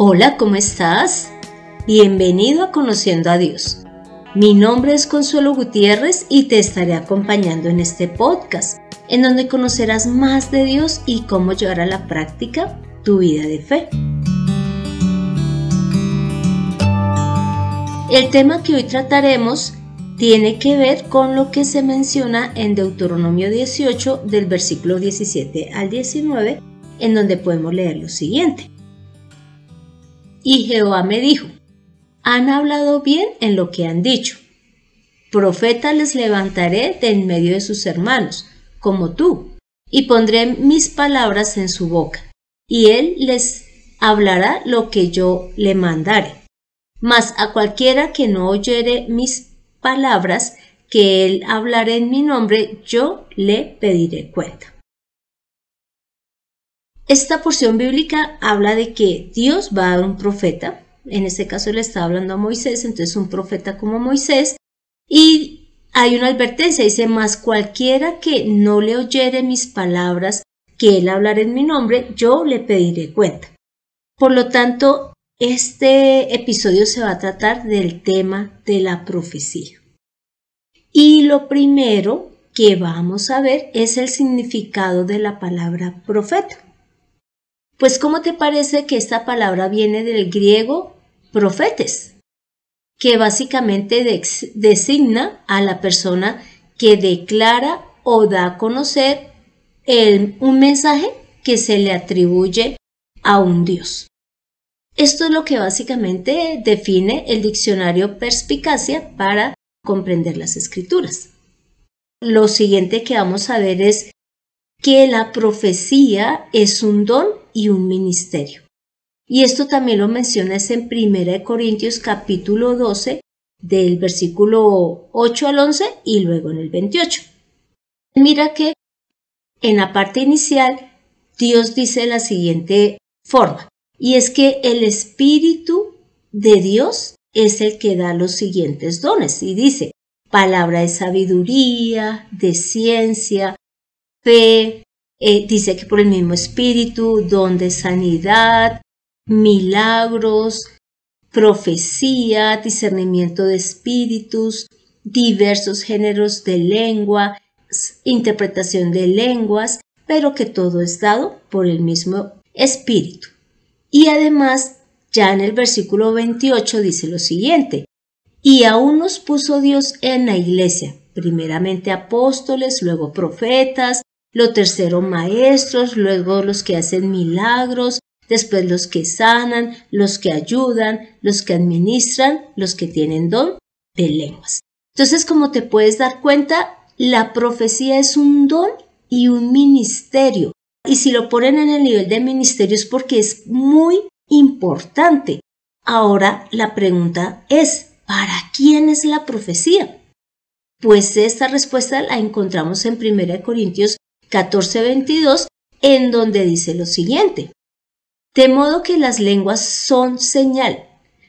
Hola, ¿cómo estás? Bienvenido a Conociendo a Dios. Mi nombre es Consuelo Gutiérrez y te estaré acompañando en este podcast, en donde conocerás más de Dios y cómo llevar a la práctica tu vida de fe. El tema que hoy trataremos tiene que ver con lo que se menciona en Deuteronomio 18 del versículo 17 al 19, en donde podemos leer lo siguiente. Y Jehová me dijo, han hablado bien en lo que han dicho. Profeta les levantaré de en medio de sus hermanos, como tú, y pondré mis palabras en su boca, y él les hablará lo que yo le mandare. Mas a cualquiera que no oyere mis palabras, que él hablaré en mi nombre, yo le pediré cuenta. Esta porción bíblica habla de que Dios va a dar un profeta, en este caso le está hablando a Moisés, entonces un profeta como Moisés, y hay una advertencia, dice, más cualquiera que no le oyere mis palabras, que él hablará en mi nombre, yo le pediré cuenta. Por lo tanto, este episodio se va a tratar del tema de la profecía. Y lo primero que vamos a ver es el significado de la palabra profeta. Pues ¿cómo te parece que esta palabra viene del griego profetes? que básicamente designa a la persona que declara o da a conocer un mensaje que se le atribuye a un Dios. Esto es lo que básicamente define el diccionario Perspicacia para comprender las escrituras. Lo siguiente que vamos a ver es que la profecía es un don y un ministerio. Y esto también lo mencionas en 1 Corintios capítulo 12 del versículo 8 al 11 y luego en el 28. Mira que en la parte inicial Dios dice la siguiente forma, y es que el Espíritu de Dios es el que da los siguientes dones, y dice palabra de sabiduría, de ciencia, fe, eh, dice que por el mismo espíritu, don de sanidad, milagros, profecía, discernimiento de espíritus, diversos géneros de lengua, interpretación de lenguas, pero que todo es dado por el mismo espíritu. Y además, ya en el versículo 28 dice lo siguiente, y aún nos puso Dios en la iglesia, primeramente apóstoles, luego profetas, lo tercero maestros, luego los que hacen milagros, después los que sanan, los que ayudan, los que administran, los que tienen don de lenguas. Entonces, como te puedes dar cuenta, la profecía es un don y un ministerio. Y si lo ponen en el nivel de ministerio es porque es muy importante. Ahora la pregunta es, ¿para quién es la profecía? Pues esta respuesta la encontramos en 1 Corintios 14:22, en donde dice lo siguiente. De modo que las lenguas son señal,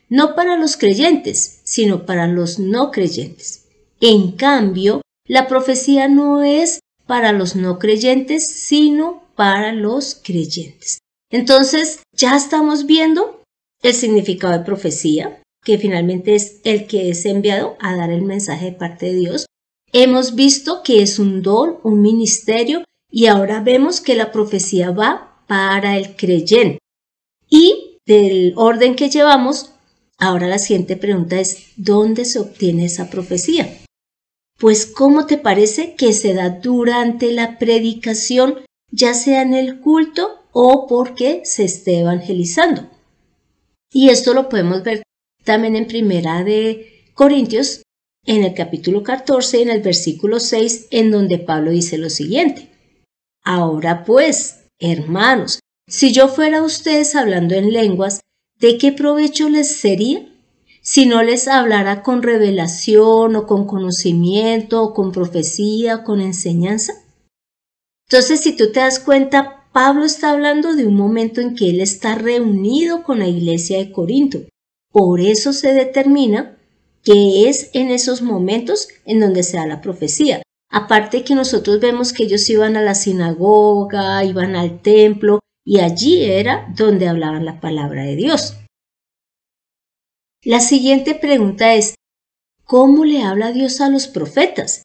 no para los creyentes, sino para los no creyentes. En cambio, la profecía no es para los no creyentes, sino para los creyentes. Entonces, ya estamos viendo el significado de profecía, que finalmente es el que es enviado a dar el mensaje de parte de Dios. Hemos visto que es un don, un ministerio, y ahora vemos que la profecía va para el creyente. Y del orden que llevamos, ahora la siguiente pregunta es, ¿dónde se obtiene esa profecía? Pues ¿cómo te parece que se da durante la predicación, ya sea en el culto o porque se esté evangelizando? Y esto lo podemos ver también en primera de Corintios, en el capítulo 14, en el versículo 6, en donde Pablo dice lo siguiente. Ahora pues, hermanos, si yo fuera a ustedes hablando en lenguas, ¿de qué provecho les sería? Si no les hablara con revelación o con conocimiento o con profecía o con enseñanza. Entonces, si tú te das cuenta, Pablo está hablando de un momento en que él está reunido con la iglesia de Corinto. Por eso se determina que es en esos momentos en donde se da la profecía. Aparte que nosotros vemos que ellos iban a la sinagoga, iban al templo, y allí era donde hablaban la palabra de Dios. La siguiente pregunta es, ¿cómo le habla Dios a los profetas?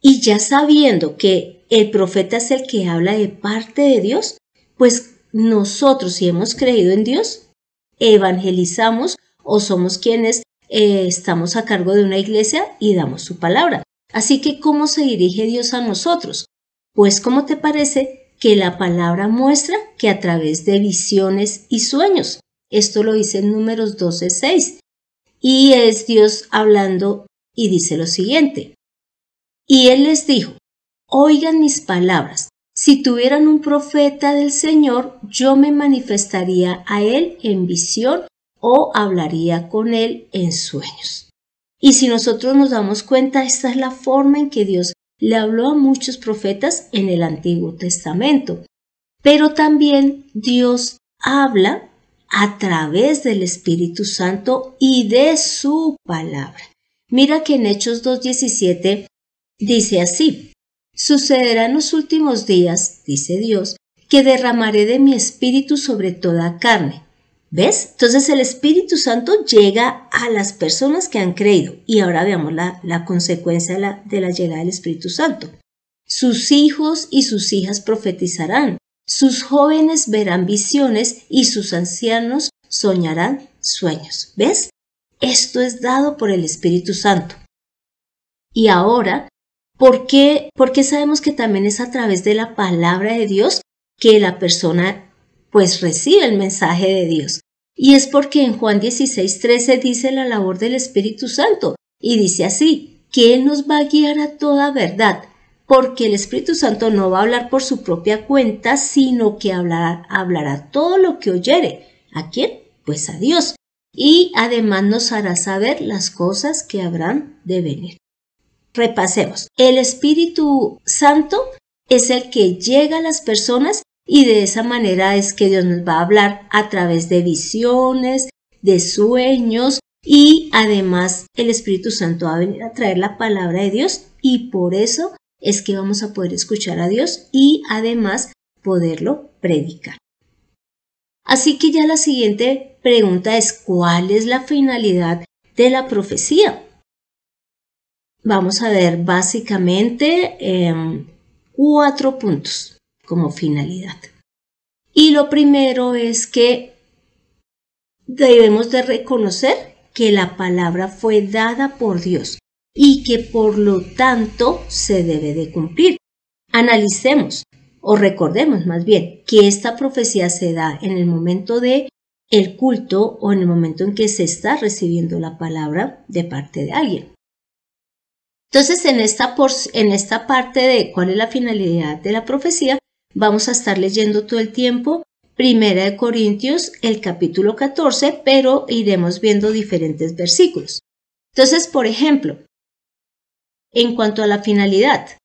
Y ya sabiendo que el profeta es el que habla de parte de Dios, pues nosotros si hemos creído en Dios, evangelizamos o somos quienes eh, estamos a cargo de una iglesia y damos su palabra. Así que, ¿cómo se dirige Dios a nosotros? Pues, ¿cómo te parece que la palabra muestra que a través de visiones y sueños? Esto lo dice en números 12.6. Y es Dios hablando y dice lo siguiente. Y él les dijo, oigan mis palabras, si tuvieran un profeta del Señor, yo me manifestaría a él en visión o hablaría con él en sueños. Y si nosotros nos damos cuenta, esta es la forma en que Dios le habló a muchos profetas en el Antiguo Testamento. Pero también Dios habla a través del Espíritu Santo y de su palabra. Mira que en Hechos 2.17 dice así, Sucederá en los últimos días, dice Dios, que derramaré de mi espíritu sobre toda carne. ¿Ves? Entonces el Espíritu Santo llega a las personas que han creído. Y ahora veamos la, consecuencia de la, de la llegada del Espíritu Santo. Sus hijos y sus hijas profetizarán. Sus jóvenes verán visiones y sus ancianos soñarán sueños. ¿Ves? Esto es dado por el Espíritu Santo. Y ahora ¿Por qué? Porque sabemos que también es a través de la palabra de Dios que la persona pues recibe el mensaje de Dios. Y es porque en Juan 16, 13 dice la labor del Espíritu Santo y dice así, que Él nos va a guiar a toda verdad, porque el Espíritu Santo no va a hablar por su propia cuenta, sino que hablará, hablará todo lo que oyere. ¿A quién? Pues a Dios. Y además nos hará saber las cosas que habrán de venir. Repasemos. El Espíritu Santo es el que llega a las personas y de esa manera es que Dios nos va a hablar a través de visiones, de sueños y además el Espíritu Santo va a venir a traer la palabra de Dios y por eso es que vamos a poder escuchar a Dios y además poderlo predicar. Así que ya la siguiente pregunta es ¿cuál es la finalidad de la profecía? vamos a ver básicamente em, cuatro puntos como finalidad. Y lo primero es que debemos de reconocer que la palabra fue dada por Dios y que por lo tanto se debe de cumplir. Analicemos o recordemos más bien que esta profecía se da en el momento de el culto o en el momento en que se está recibiendo la palabra de parte de alguien. Entonces, en esta, en esta parte de cuál es la finalidad de la profecía, vamos a estar leyendo todo el tiempo Primera de Corintios, el capítulo 14, pero iremos viendo diferentes versículos. Entonces, por ejemplo, en cuanto a la finalidad,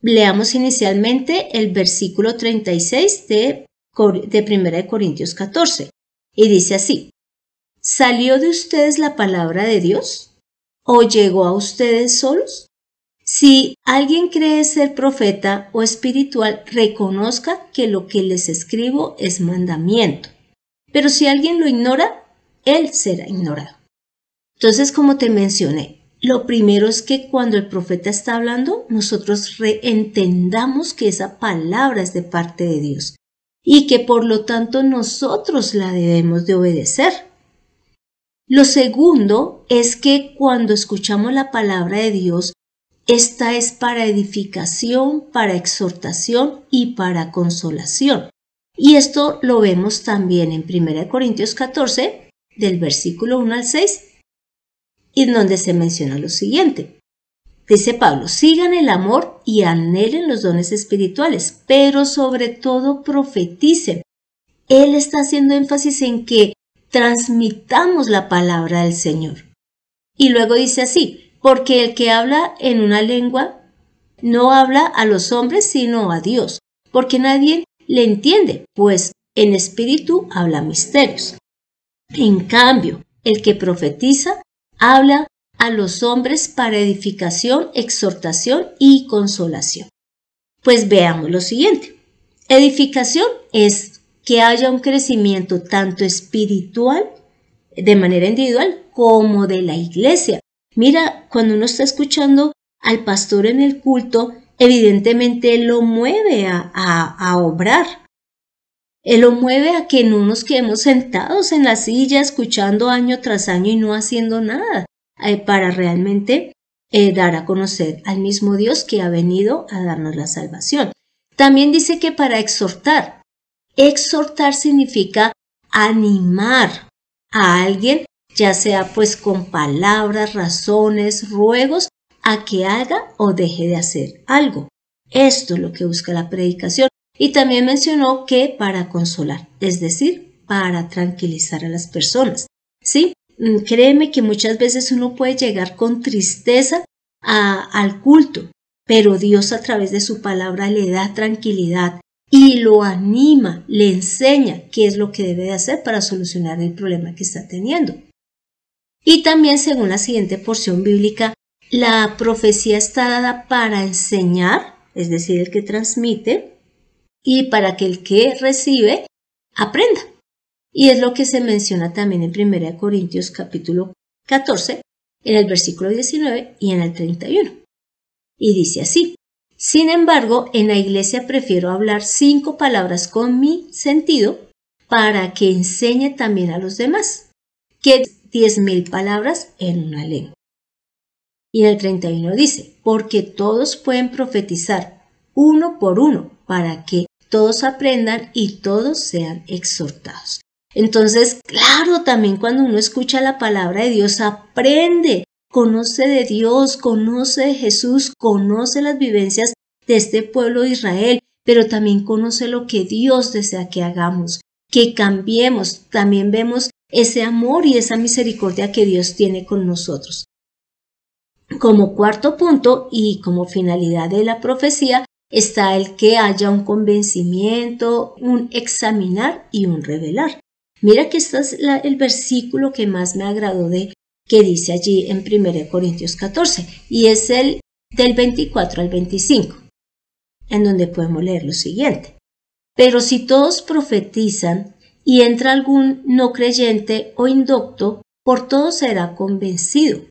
leamos inicialmente el versículo 36 de, de Primera de Corintios 14 y dice así, ¿salió de ustedes la palabra de Dios? ¿O llegó a ustedes solos? Si alguien cree ser profeta o espiritual, reconozca que lo que les escribo es mandamiento. Pero si alguien lo ignora, él será ignorado. Entonces, como te mencioné, lo primero es que cuando el profeta está hablando, nosotros entendamos que esa palabra es de parte de Dios y que por lo tanto nosotros la debemos de obedecer. Lo segundo es que cuando escuchamos la palabra de Dios, esta es para edificación, para exhortación y para consolación. Y esto lo vemos también en 1 Corintios 14, del versículo 1 al 6, y en donde se menciona lo siguiente. Dice Pablo, sigan el amor y anhelen los dones espirituales, pero sobre todo profeticen. Él está haciendo énfasis en que transmitamos la palabra del Señor. Y luego dice así, porque el que habla en una lengua no habla a los hombres sino a Dios, porque nadie le entiende, pues en espíritu habla misterios. En cambio, el que profetiza habla a los hombres para edificación, exhortación y consolación. Pues veamos lo siguiente. Edificación es que haya un crecimiento tanto espiritual, de manera individual, como de la iglesia. Mira, cuando uno está escuchando al pastor en el culto, evidentemente lo mueve a, a, obrar. Él lo mueve a que no nos quedemos sentados en la silla escuchando año tras año y no haciendo nada eh, para realmente eh, dar a conocer al mismo Dios que ha venido a darnos la salvación. También dice que para exhortar. Exhortar significa animar a alguien, ya sea pues con palabras, razones, ruegos, a que haga o deje de hacer algo. Esto es lo que busca la predicación. Y también mencionó que para consolar, es decir, para tranquilizar a las personas. ¿Sí? Mm, créeme que muchas veces uno puede llegar con tristeza al culto, pero Dios a través de su palabra le da tranquilidad y lo anima, le enseña qué es lo que debe de hacer para solucionar el problema que está teniendo. Y también, según la siguiente porción bíblica, la profecía está dada para enseñar, es decir, el que transmite, y para que el que recibe aprenda. Y es lo que se menciona también en 1 Corintios capítulo 14, en el versículo 19 y en el 31. Y dice así, sin embargo, en la iglesia prefiero hablar cinco palabras con mi sentido para que enseñe también a los demás, que diez mil palabras en una lengua. Y en el 31 dice, porque todos pueden profetizar uno por uno para que todos aprendan y todos sean exhortados. Entonces, claro, también cuando uno escucha la palabra de Dios, aprende, conoce de Dios, conoce de Jesús, conoce las vivencias de este pueblo de Israel, pero también conoce lo que Dios desea que hagamos, que cambiemos. También vemos ese amor y esa misericordia que Dios tiene con nosotros. Como cuarto punto y como finalidad de la profecía está el que haya un convencimiento, un examinar y un revelar. Mira que este es el versículo que más me agradó de que dice allí en 1 Corintios 14 y es el del 24 al 25, en donde podemos leer lo siguiente. Pero si todos profetizan y entra algún no creyente o indocto, por todo será convencido,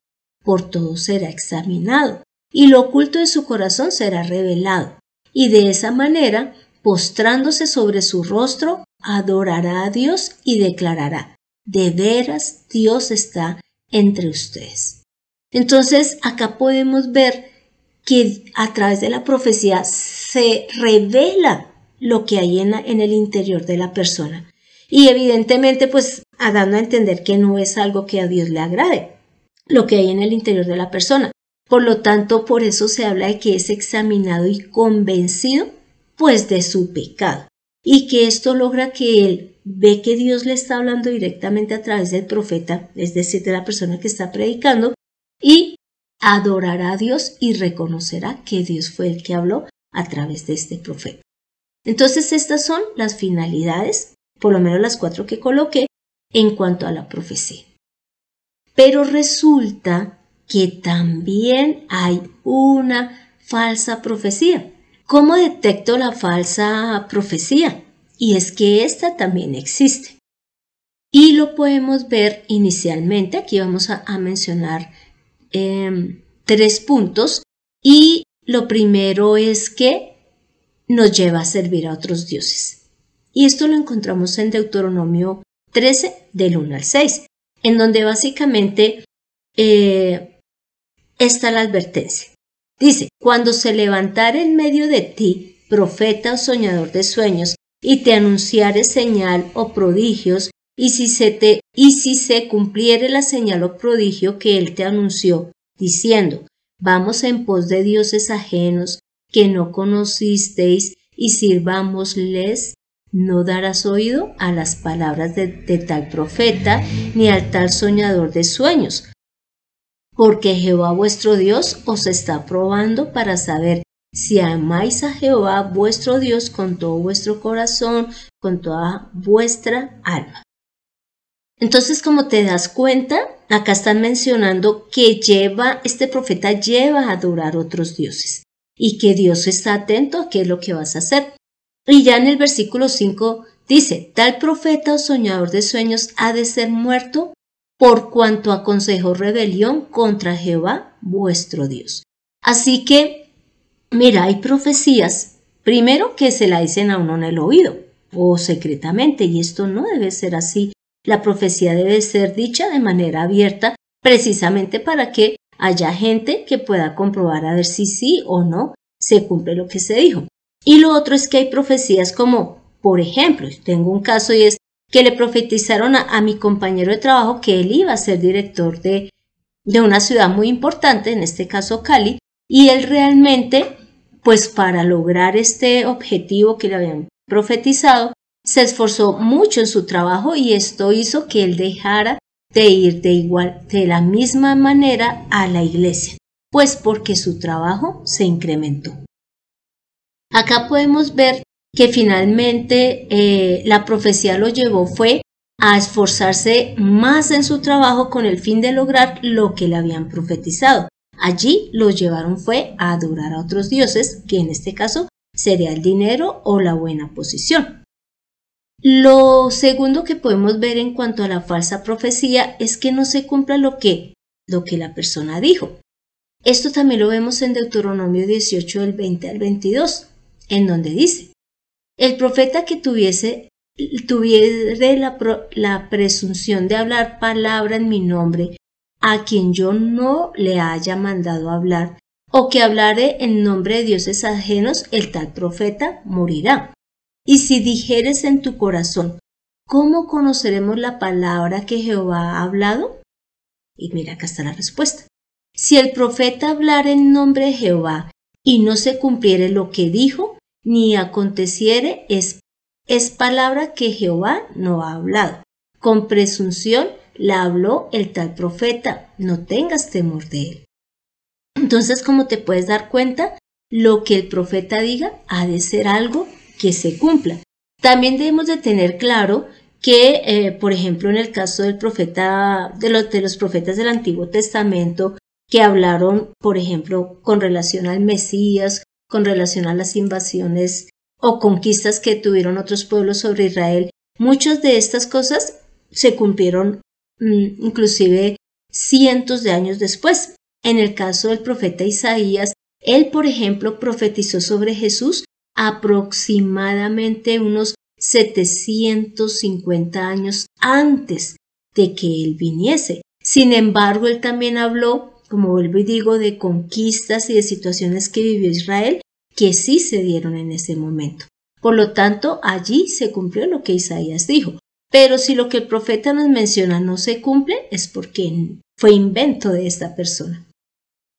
por todo será examinado, y lo oculto de su corazón será revelado, y de esa manera, postrándose sobre su rostro, adorará a Dios y declarará, de veras Dios está entre ustedes. Entonces, acá podemos ver que a través de la profecía se revela lo que hay en, en el interior de la persona. Y evidentemente, pues, dando a entender que no es algo que a Dios le agrade, lo que hay en el interior de la persona. Por lo tanto, por eso se habla de que es examinado y convencido, pues, de su pecado y que esto logra que él ve que Dios le está hablando directamente a través del profeta, es decir, de la persona que está predicando, y adorará a Dios y reconocerá que Dios fue el que habló a través de este profeta. Entonces estas son las finalidades, por lo menos las cuatro que coloqué, en cuanto a la profecía. Pero resulta que también hay una falsa profecía. ¿Cómo detecto la falsa profecía? Y es que esta también existe. Y lo podemos ver inicialmente, aquí vamos a, mencionar em, tres puntos. Y lo primero es que nos lleva a servir a otros dioses. Y esto lo encontramos en Deuteronomio 13, del 1 al 6, en donde básicamente eh, está la advertencia. Dice, cuando se levantare en medio de ti profeta o soñador de sueños, y te anunciare señal o prodigios, y si se te y si se cumpliere la señal o prodigio que él te anunció, diciendo, vamos en pos de dioses ajenos que no conocisteis y sirvámosles, no darás oído a las palabras de tal profeta ni al tal soñador de sueños, porque Jehová vuestro Dios os está probando para saber si amáis a Jehová vuestro Dios con todo vuestro corazón, con toda vuestra alma. Entonces, como te das cuenta, acá están mencionando que lleva, este profeta lleva a adorar otros dioses y que Dios está atento a qué es lo que vas a hacer. Y ya en el versículo 5 Dice, tal profeta o soñador de sueños ha de ser muerto por cuanto aconsejó rebelión contra Jehová vuestro Dios. Así que, mira, hay profecías, primero que se la dicen a uno en el oído o secretamente, y esto no debe ser así. La profecía debe ser dicha de manera abierta, precisamente para que haya gente que pueda comprobar a ver si sí o no se cumple lo que se dijo. Y lo otro es que hay profecías como, por ejemplo, tengo un caso y es que le profetizaron a, mi compañero de trabajo que él iba a ser director de, de una ciudad muy importante, en este caso Cali, y él realmente, pues para lograr este objetivo que le habían profetizado, se esforzó mucho en su trabajo y esto hizo que él dejara de ir de igual, de la misma manera a la iglesia, pues porque su trabajo se incrementó. Acá podemos ver que finalmente eh, la profecía lo llevó fue a esforzarse más en su trabajo con el fin de lograr lo que le habían profetizado. Allí lo llevaron fue a adorar a otros dioses, que en este caso sería el dinero o la buena posición. Lo segundo que podemos ver en cuanto a la falsa profecía es que no se cumpla lo que, lo que la persona dijo. Esto también lo vemos en Deuteronomio 18 del 20 al 22, en donde dice, el profeta que tuviese tuviere la, la presunción de hablar palabra en mi nombre a quien yo no le haya mandado hablar, o que hablare en nombre de dioses ajenos, el tal profeta morirá. Y si dijeres en tu corazón, ¿cómo conoceremos la palabra que Jehová ha hablado? Y mira, acá está la respuesta. Si el profeta hablara en nombre de Jehová y no se cumpliere lo que dijo, ni aconteciere es, es palabra que Jehová no ha hablado. Con presunción la habló el tal profeta, no tengas temor de él. Entonces, como te puedes dar cuenta, lo que el profeta diga ha de ser algo que se cumpla. También debemos de tener claro que, eh, por ejemplo, en el caso del profeta, de los, de los profetas del Antiguo Testamento, que hablaron, por ejemplo, con relación al Mesías, con relación a las invasiones o conquistas que tuvieron otros pueblos sobre Israel, muchas de estas cosas se cumplieron mm, inclusive cientos de años después. En el caso del profeta Isaías, él, por ejemplo, profetizó sobre Jesús aproximadamente unos 750 años antes de que él viniese. Sin embargo, él también habló como vuelvo y digo, de conquistas y de situaciones que vivió Israel que sí se dieron en ese momento. Por lo tanto, allí se cumplió lo que Isaías dijo. Pero si lo que el profeta nos menciona no se cumple, es porque fue invento de esta persona.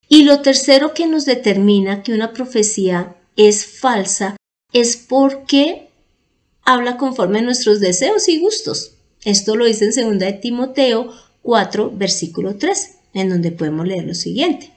Y lo tercero que nos determina que una profecía es falsa es porque habla conforme a nuestros deseos y gustos. Esto lo dice en 2 de Timoteo 4, versículo 3 en donde podemos leer lo siguiente.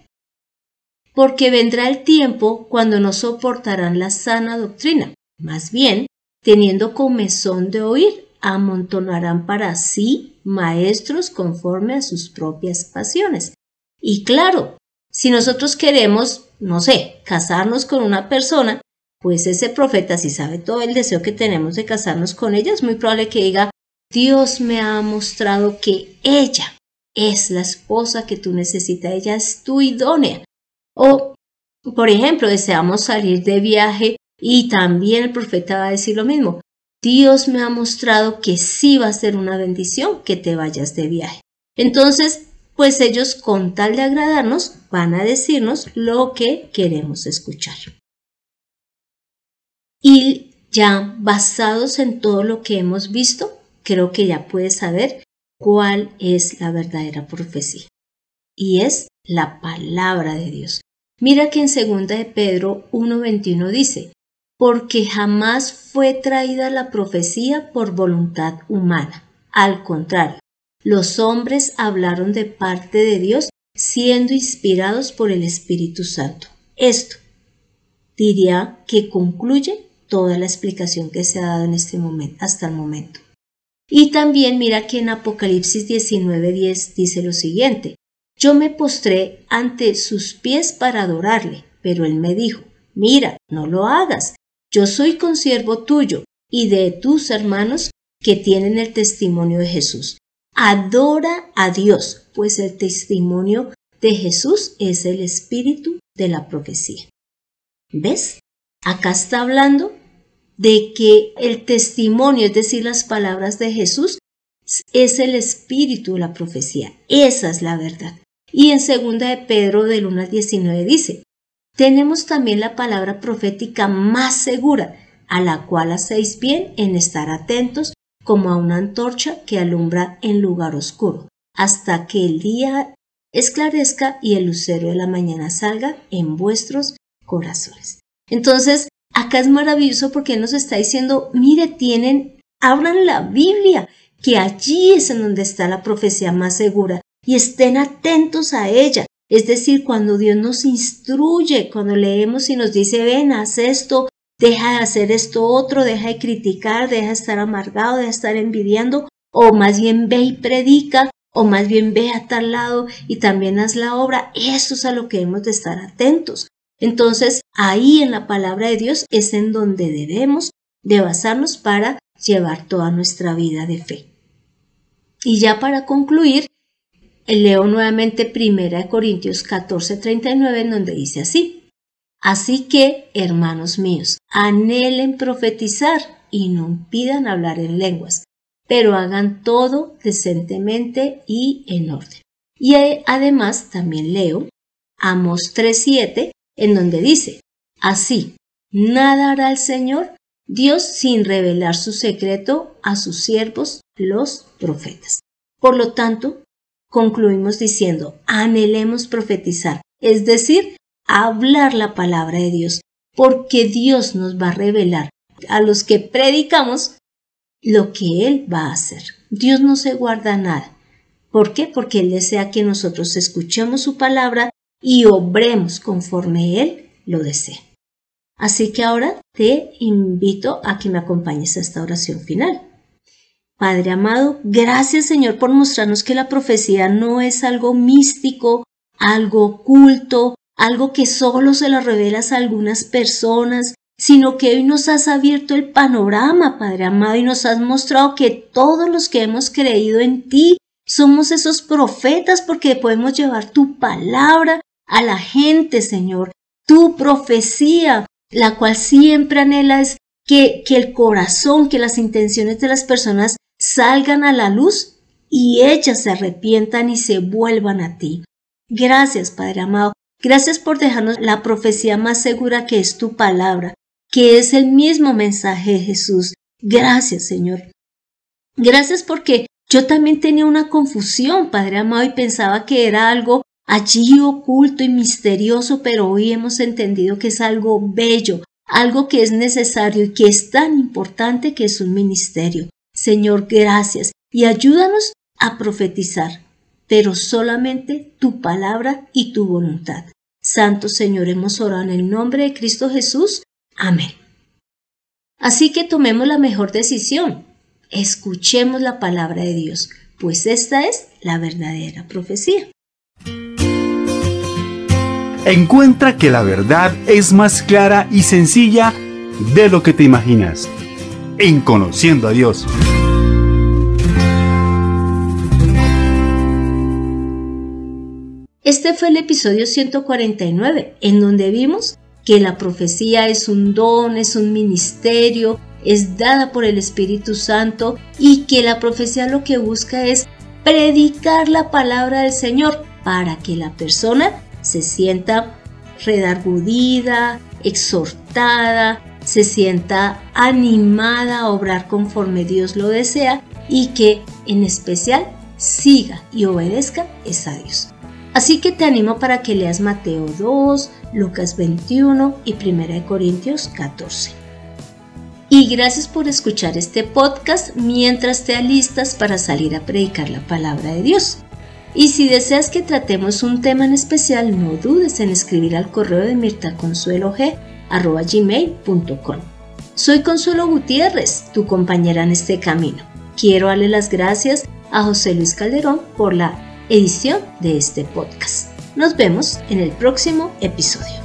Porque vendrá el tiempo cuando no soportarán la sana doctrina, más bien, teniendo comezón de oír, amontonarán para sí maestros conforme a sus propias pasiones. Y claro, si nosotros queremos, no sé, casarnos con una persona, pues ese profeta, si sabe todo el deseo que tenemos de casarnos con ella, es muy probable que diga, Dios me ha mostrado que ella es la esposa que tú necesitas, ella es tu idónea. O, por ejemplo, deseamos salir de viaje y también el profeta va a decir lo mismo. Dios me ha mostrado que sí va a ser una bendición que te vayas de viaje. Entonces, pues ellos con tal de agradarnos van a decirnos lo que queremos escuchar. Y ya basados en todo lo que hemos visto, creo que ya puedes saber cuál es la verdadera profecía. Y es la palabra de Dios. Mira que en 2 de Pedro 1.21 dice, porque jamás fue traída la profecía por voluntad humana. Al contrario, los hombres hablaron de parte de Dios siendo inspirados por el Espíritu Santo. Esto diría que concluye toda la explicación que se ha dado en este momento, hasta el momento. Y también mira que en Apocalipsis 19:10 dice lo siguiente, yo me postré ante sus pies para adorarle, pero él me dijo, mira, no lo hagas, yo soy consiervo tuyo y de tus hermanos que tienen el testimonio de Jesús. Adora a Dios, pues el testimonio de Jesús es el espíritu de la profecía. ¿Ves? Acá está hablando de que el testimonio, es decir, las palabras de Jesús, es el espíritu de la profecía. Esa es la verdad. Y en segunda de Pedro del 1 al 19 dice, tenemos también la palabra profética más segura, a la cual hacéis bien en estar atentos como a una antorcha que alumbra en lugar oscuro, hasta que el día esclarezca y el lucero de la mañana salga en vuestros corazones. Entonces, acá es maravilloso porque nos está diciendo, mire, tienen, abran la Biblia, que allí es en donde está la profecía más segura y estén atentos a ella. Es decir, cuando Dios nos instruye, cuando leemos y nos dice, ven, haz esto, deja de hacer esto otro, deja de criticar, deja de estar amargado, deja de estar envidiando, o más bien ve y predica, o más bien ve a tal lado y también haz la obra. Eso es a lo que hemos de estar atentos. Entonces, ahí en la palabra de Dios es en donde debemos de basarnos para llevar toda nuestra vida de fe. Y ya para concluir, leo nuevamente 1 Corintios 14:39 en donde dice así, Así que, hermanos míos, anhelen profetizar y no impidan hablar en lenguas, pero hagan todo decentemente y en orden. Y además también leo Amos 3:7 en donde dice, Así, nada hará el Señor Dios sin revelar su secreto a sus siervos, los profetas. Por lo tanto, concluimos diciendo, anhelemos profetizar, es decir, hablar la palabra de Dios, porque Dios nos va a revelar a los que predicamos lo que Él va a hacer. Dios no se guarda nada. ¿Por qué? Porque Él desea que nosotros escuchemos su palabra y obremos conforme Él lo desea. Así que ahora te invito a que me acompañes a esta oración final. Padre amado, gracias Señor por mostrarnos que la profecía no es algo místico, algo oculto, algo que solo se lo revelas a algunas personas, sino que hoy nos has abierto el panorama, Padre amado, y nos has mostrado que todos los que hemos creído en ti somos esos profetas porque podemos llevar tu palabra a la gente, Señor, tu profecía, la cual siempre anhela es que, que el corazón, que las intenciones de las personas salgan a la luz y ellas se arrepientan y se vuelvan a ti. Gracias, Padre amado. Gracias por dejarnos la profecía más segura que es tu palabra, que es el mismo mensaje de Jesús. Gracias, Señor. Gracias porque yo también tenía una confusión, Padre amado, y pensaba que era algo allí oculto y misterioso, pero hoy hemos entendido que es algo bello, algo que es necesario y que es tan importante que es un ministerio. Señor, gracias y ayúdanos a profetizar, pero solamente tu palabra y tu voluntad. Santo Señor, hemos orado en el nombre de Cristo Jesús. Amén. Así que tomemos la mejor decisión. Escuchemos la palabra de Dios, pues esta es la verdadera profecía. Encuentra que la verdad es más clara y sencilla de lo que te imaginas en Conociendo a Dios. Este fue el episodio 149, en donde vimos que la profecía es un don, es un ministerio, es dada por el Espíritu Santo y que la profecía lo que busca es predicar la palabra del Señor para que la persona se sienta redargudida, exhortada, se sienta animada a obrar conforme Dios lo desea y que en especial siga y obedezca es a Dios. Así que te animo para que leas Mateo 2, Lucas 21 y 1 Corintios 14. Y gracias por escuchar este podcast mientras te alistas para salir a predicar la palabra de Dios. Y si deseas que tratemos un tema en especial, no dudes en escribir al correo de mirtaconsuelog.gmail.com. Soy Consuelo Gutiérrez, tu compañera en este camino. Quiero darle las gracias a José Luis Calderón por la edición de este podcast. Nos vemos en el próximo episodio.